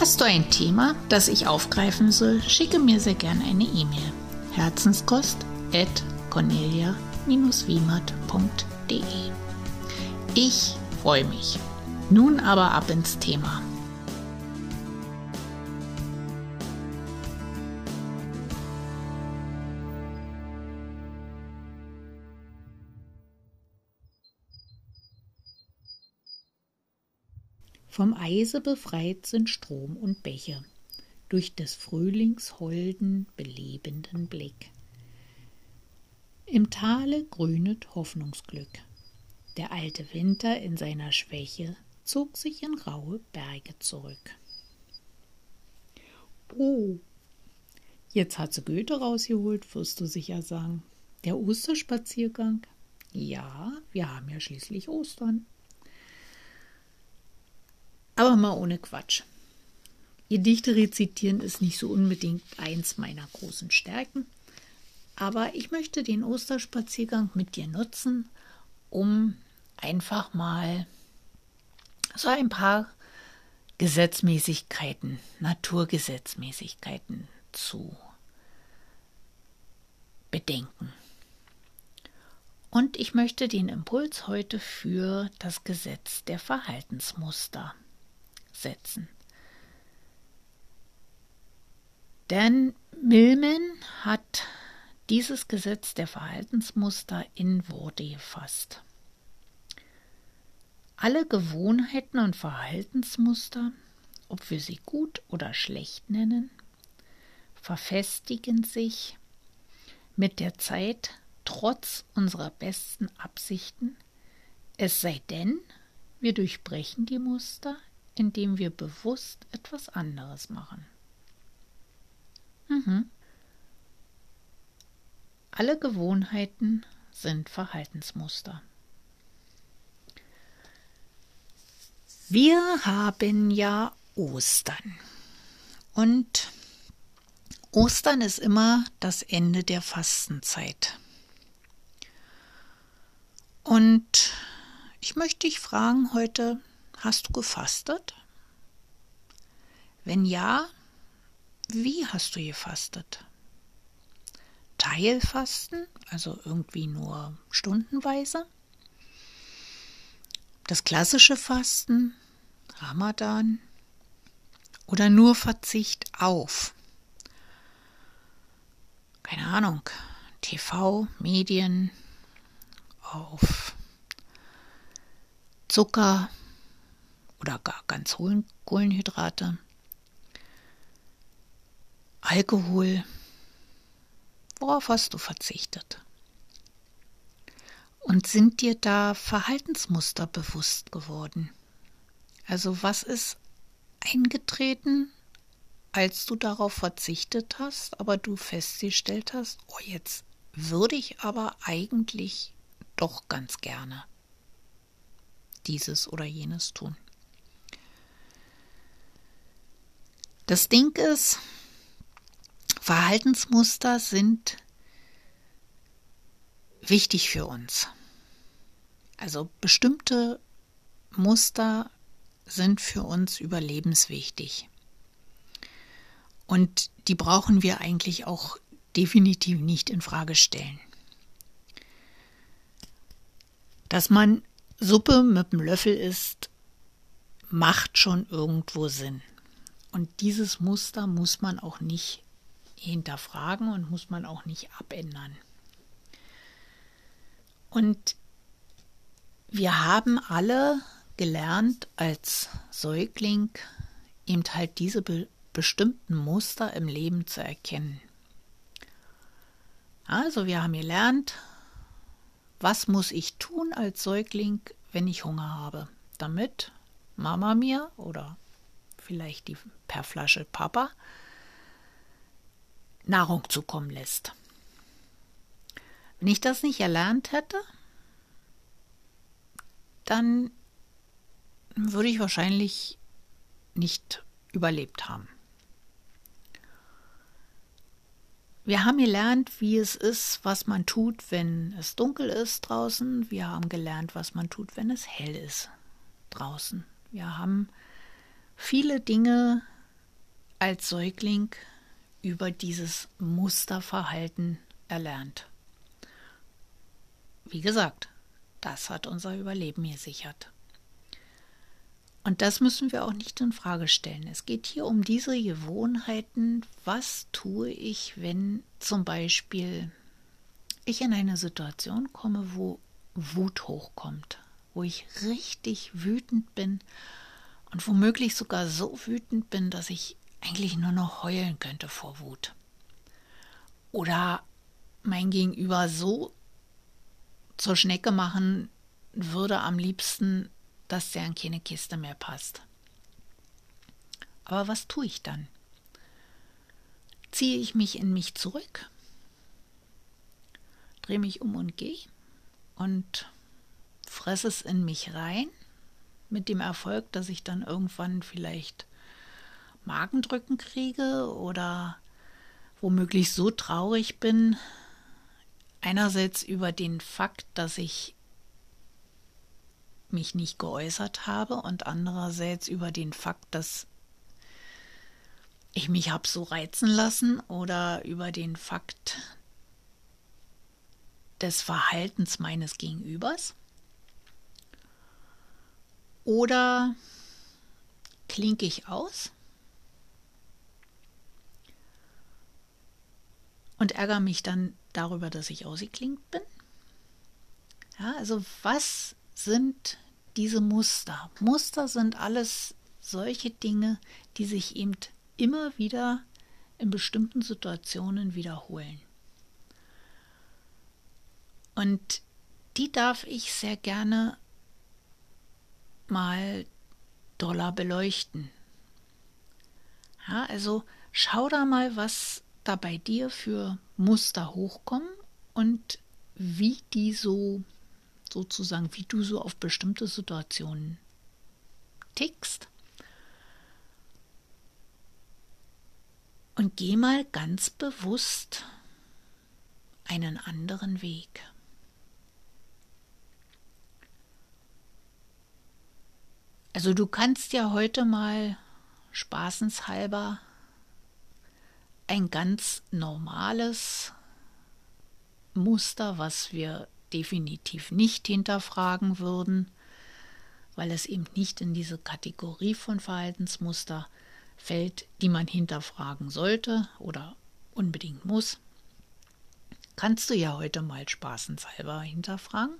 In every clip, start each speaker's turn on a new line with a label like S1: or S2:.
S1: Hast du ein Thema, das ich aufgreifen soll, schicke mir sehr gern eine E-Mail. Herzenskost at cornelia-wiemert.de Ich freue mich. Nun aber ab ins Thema. Vom Eise befreit sind Strom und Bäche, durch des Frühlings holden, belebenden Blick. Im Tale grünet Hoffnungsglück. Der alte Winter in seiner Schwäche zog sich in raue Berge zurück. Oh, jetzt hat sie Goethe rausgeholt, wirst du sicher sagen. Der Osterspaziergang? Ja, wir haben ja schließlich Ostern. Aber mal ohne Quatsch. Gedichte rezitieren ist nicht so unbedingt eins meiner großen Stärken. Aber ich möchte den Osterspaziergang mit dir nutzen, um einfach mal so ein paar Gesetzmäßigkeiten, Naturgesetzmäßigkeiten zu bedenken. Und ich möchte den Impuls heute für das Gesetz der Verhaltensmuster setzen. Denn Milman hat dieses Gesetz der Verhaltensmuster in Worte gefasst. Alle Gewohnheiten und Verhaltensmuster, ob wir sie gut oder schlecht nennen, verfestigen sich mit der Zeit trotz unserer besten Absichten, es sei denn, wir durchbrechen die Muster, indem wir bewusst etwas anderes machen. Mhm. Alle Gewohnheiten sind Verhaltensmuster. Wir haben ja Ostern. Und Ostern ist immer das Ende der Fastenzeit. Und ich möchte dich fragen heute, hast du gefastet? Wenn ja, wie hast du gefastet? Teilfasten, also irgendwie nur stundenweise? Das klassische Fasten, Ramadan oder nur Verzicht auf? Keine Ahnung, TV, Medien, auf Zucker oder gar ganz hohen Kohlenhydrate, Alkohol. Worauf hast du verzichtet? Und sind dir da Verhaltensmuster bewusst geworden? Also was ist eingetreten, als du darauf verzichtet hast, aber du festgestellt hast, oh jetzt würde ich aber eigentlich doch ganz gerne dieses oder jenes tun. Das Ding ist, Verhaltensmuster sind wichtig für uns. Also bestimmte Muster sind für uns überlebenswichtig. Und die brauchen wir eigentlich auch definitiv nicht in Frage stellen. Dass man Suppe mit dem Löffel isst, macht schon irgendwo Sinn. Und dieses Muster muss man auch nicht hinterfragen und muss man auch nicht abändern. Und wir haben alle gelernt als Säugling eben halt diese be bestimmten Muster im Leben zu erkennen. Also wir haben gelernt, was muss ich tun als Säugling, wenn ich Hunger habe, damit Mama mir oder vielleicht die per Flasche Papa Nahrung zukommen lässt. Wenn ich das nicht erlernt hätte, dann würde ich wahrscheinlich nicht überlebt haben. Wir haben gelernt, wie es ist, was man tut, wenn es dunkel ist draußen. Wir haben gelernt, was man tut, wenn es hell ist draußen. Wir haben viele Dinge als Säugling über dieses Musterverhalten erlernt. Wie gesagt, das hat unser Überleben gesichert. Und das müssen wir auch nicht in Frage stellen. Es geht hier um diese Gewohnheiten. Was tue ich, wenn zum Beispiel ich in eine Situation komme, wo Wut hochkommt, wo ich richtig wütend bin und womöglich sogar so wütend bin, dass ich eigentlich nur noch heulen könnte vor Wut. Oder mein Gegenüber so zur Schnecke machen würde am liebsten, dass der in keine Kiste mehr passt. Aber was tue ich dann? Ziehe ich mich in mich zurück, drehe mich um und gehe und fresse es in mich rein, mit dem Erfolg, dass ich dann irgendwann vielleicht Magendrücken kriege oder womöglich so traurig bin, einerseits über den Fakt, dass ich mich nicht geäußert habe und andererseits über den Fakt, dass ich mich habe so reizen lassen oder über den Fakt des Verhaltens meines Gegenübers. Oder klinke ich aus und ärgere mich dann darüber, dass ich ausgeklinkt bin. Ja, also was sind diese Muster. Muster sind alles solche Dinge, die sich eben immer wieder in bestimmten Situationen wiederholen. Und die darf ich sehr gerne mal doller beleuchten. Ja, also schau da mal, was da bei dir für Muster hochkommen und wie die so sozusagen, wie du so auf bestimmte Situationen tickst. Und geh mal ganz bewusst einen anderen Weg. Also du kannst ja heute mal spaßenshalber ein ganz normales Muster, was wir definitiv nicht hinterfragen würden, weil es eben nicht in diese Kategorie von Verhaltensmuster fällt, die man hinterfragen sollte oder unbedingt muss. Kannst du ja heute mal spaßenshalber hinterfragen.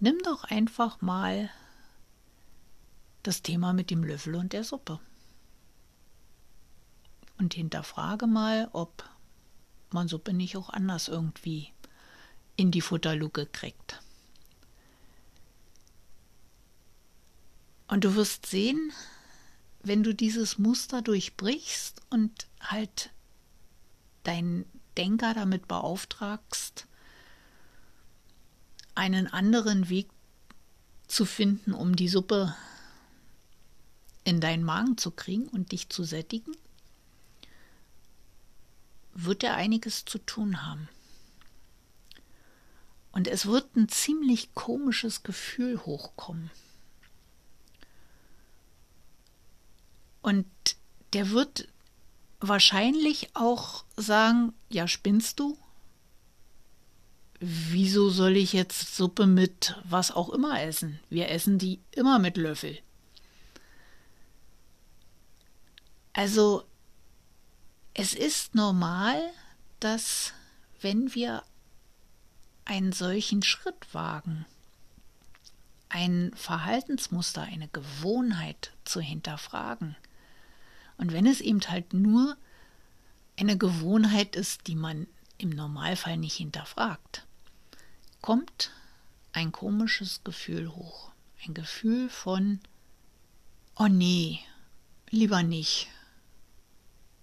S1: Nimm doch einfach mal das Thema mit dem Löffel und der Suppe. Und hinterfrage mal, ob man Suppe nicht auch anders irgendwie in die Futterluke kriegt. Und du wirst sehen, wenn du dieses Muster durchbrichst und halt deinen Denker damit beauftragst, einen anderen Weg zu finden, um die Suppe in deinen Magen zu kriegen und dich zu sättigen, wird er einiges zu tun haben. Und es wird ein ziemlich komisches Gefühl hochkommen. Und der wird wahrscheinlich auch sagen, ja, spinnst du? Wieso soll ich jetzt Suppe mit was auch immer essen? Wir essen die immer mit Löffel. Also, es ist normal, dass wenn wir einen solchen Schritt wagen, ein Verhaltensmuster, eine Gewohnheit zu hinterfragen. Und wenn es eben halt nur eine Gewohnheit ist, die man im Normalfall nicht hinterfragt, kommt ein komisches Gefühl hoch. Ein Gefühl von, oh nee, lieber nicht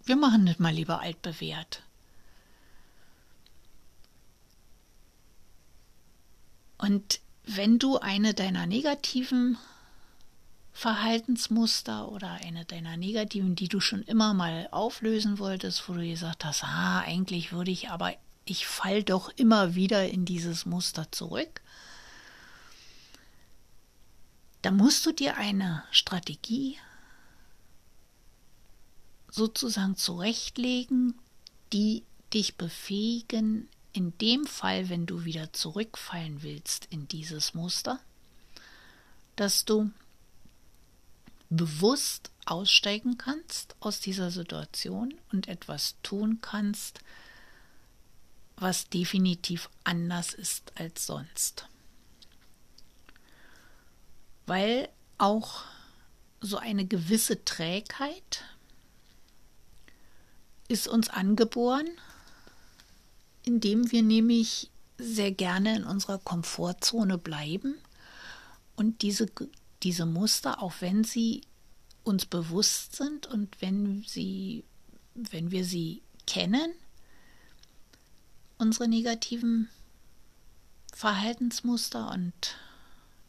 S1: wir machen nicht mal lieber altbewährt. Und wenn du eine deiner negativen Verhaltensmuster oder eine deiner negativen, die du schon immer mal auflösen wolltest, wo du gesagt hast, ah, eigentlich würde ich, aber ich fall doch immer wieder in dieses Muster zurück. Dann musst du dir eine Strategie sozusagen zurechtlegen, die dich befähigen, in dem Fall, wenn du wieder zurückfallen willst in dieses Muster, dass du bewusst aussteigen kannst aus dieser Situation und etwas tun kannst, was definitiv anders ist als sonst. Weil auch so eine gewisse Trägheit ist uns angeboren, indem wir nämlich sehr gerne in unserer Komfortzone bleiben und diese, diese Muster, auch wenn sie uns bewusst sind und wenn sie, wenn wir sie kennen, unsere negativen Verhaltensmuster und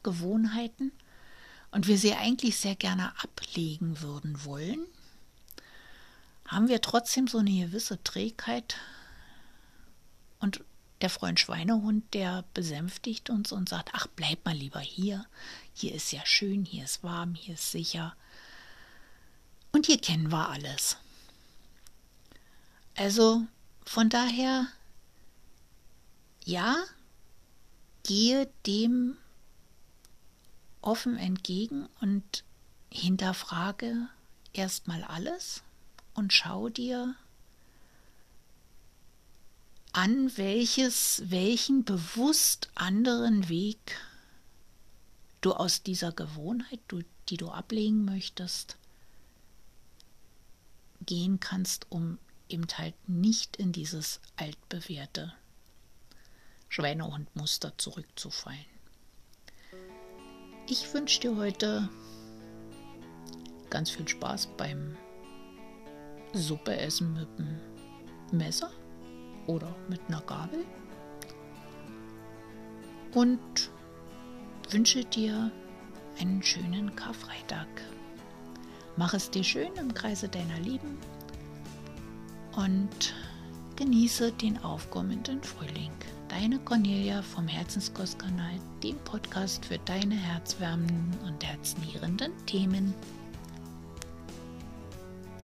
S1: Gewohnheiten und wir sie eigentlich sehr gerne ablegen würden wollen, haben wir trotzdem so eine gewisse Trägheit und der Freund Schweinehund, der besänftigt uns und sagt, ach, bleib mal lieber hier, hier ist ja schön, hier ist warm, hier ist sicher. Und hier kennen wir alles. Also von daher, ja, gehe dem offen entgegen und hinterfrage erstmal alles und schau dir an, welches, welchen bewusst anderen Weg du aus dieser Gewohnheit, du, die du ablegen möchtest, gehen kannst, um eben halt nicht in dieses altbewährte Schweinehundmuster zurückzufallen. Ich wünsche dir heute ganz viel Spaß beim Suppe essen mit dem Messer oder mit einer Gabel und wünsche dir einen schönen Karfreitag. Mach es dir schön im Kreise deiner Lieben und genieße den aufkommenden Frühling. Deine Cornelia vom Herzenskostkanal, dem Podcast für deine herzwärmenden und herznährenden Themen.